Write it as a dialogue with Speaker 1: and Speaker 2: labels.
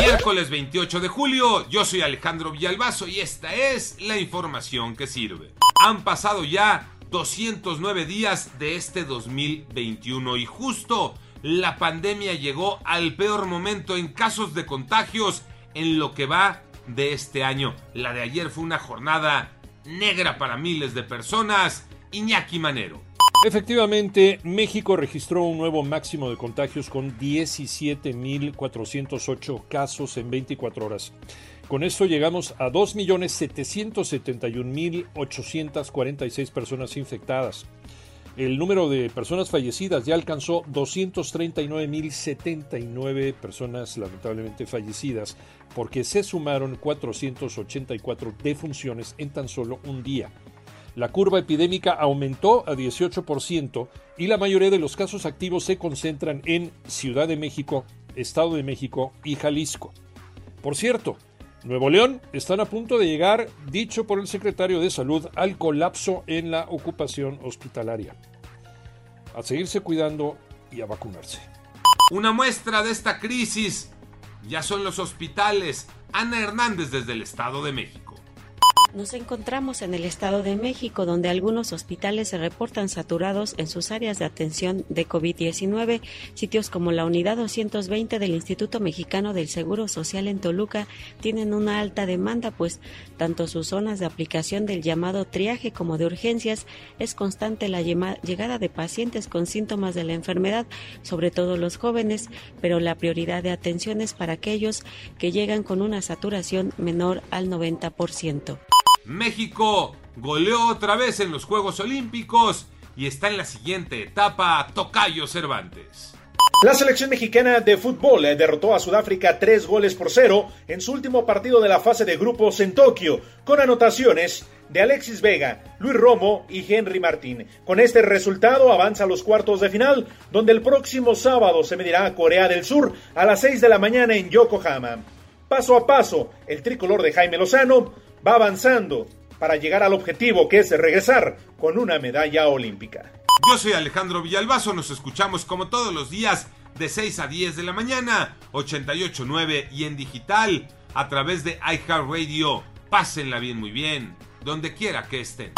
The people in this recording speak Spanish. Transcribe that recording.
Speaker 1: Miércoles 28 de julio, yo soy Alejandro Villalbazo y esta es la información que sirve. Han pasado ya 209 días de este 2021 y justo la pandemia llegó al peor momento en casos de contagios en lo que va de este año. La de ayer fue una jornada negra para miles de personas. Iñaki Manero.
Speaker 2: Efectivamente, México registró un nuevo máximo de contagios con 17.408 casos en 24 horas. Con esto llegamos a 2.771.846 personas infectadas. El número de personas fallecidas ya alcanzó 239.079 personas lamentablemente fallecidas porque se sumaron 484 defunciones en tan solo un día. La curva epidémica aumentó a 18% y la mayoría de los casos activos se concentran en Ciudad de México, Estado de México y Jalisco. Por cierto, Nuevo León están a punto de llegar, dicho por el secretario de Salud, al colapso en la ocupación hospitalaria. A seguirse cuidando y a vacunarse.
Speaker 1: Una muestra de esta crisis ya son los hospitales. Ana Hernández desde el Estado de México.
Speaker 3: Nos encontramos en el Estado de México, donde algunos hospitales se reportan saturados en sus áreas de atención de COVID-19. Sitios como la Unidad 220 del Instituto Mexicano del Seguro Social en Toluca tienen una alta demanda, pues tanto sus zonas de aplicación del llamado triaje como de urgencias es constante la llegada de pacientes con síntomas de la enfermedad, sobre todo los jóvenes, pero la prioridad de atención es para aquellos que llegan con una saturación menor al 90%.
Speaker 1: México goleó otra vez en los Juegos Olímpicos y está en la siguiente etapa Tocayo Cervantes.
Speaker 4: La selección mexicana de fútbol eh, derrotó a Sudáfrica tres goles por cero en su último partido de la fase de grupos en Tokio, con anotaciones de Alexis Vega, Luis Romo y Henry Martín. Con este resultado avanza a los cuartos de final, donde el próximo sábado se medirá a Corea del Sur a las 6 de la mañana en Yokohama. Paso a paso, el tricolor de Jaime Lozano va avanzando para llegar al objetivo que es regresar con una medalla olímpica.
Speaker 1: Yo soy Alejandro Villalbazo, nos escuchamos como todos los días de 6 a 10 de la mañana, 88.9 y en digital a través de iHeartRadio. Pásenla bien, muy bien, donde quiera que estén.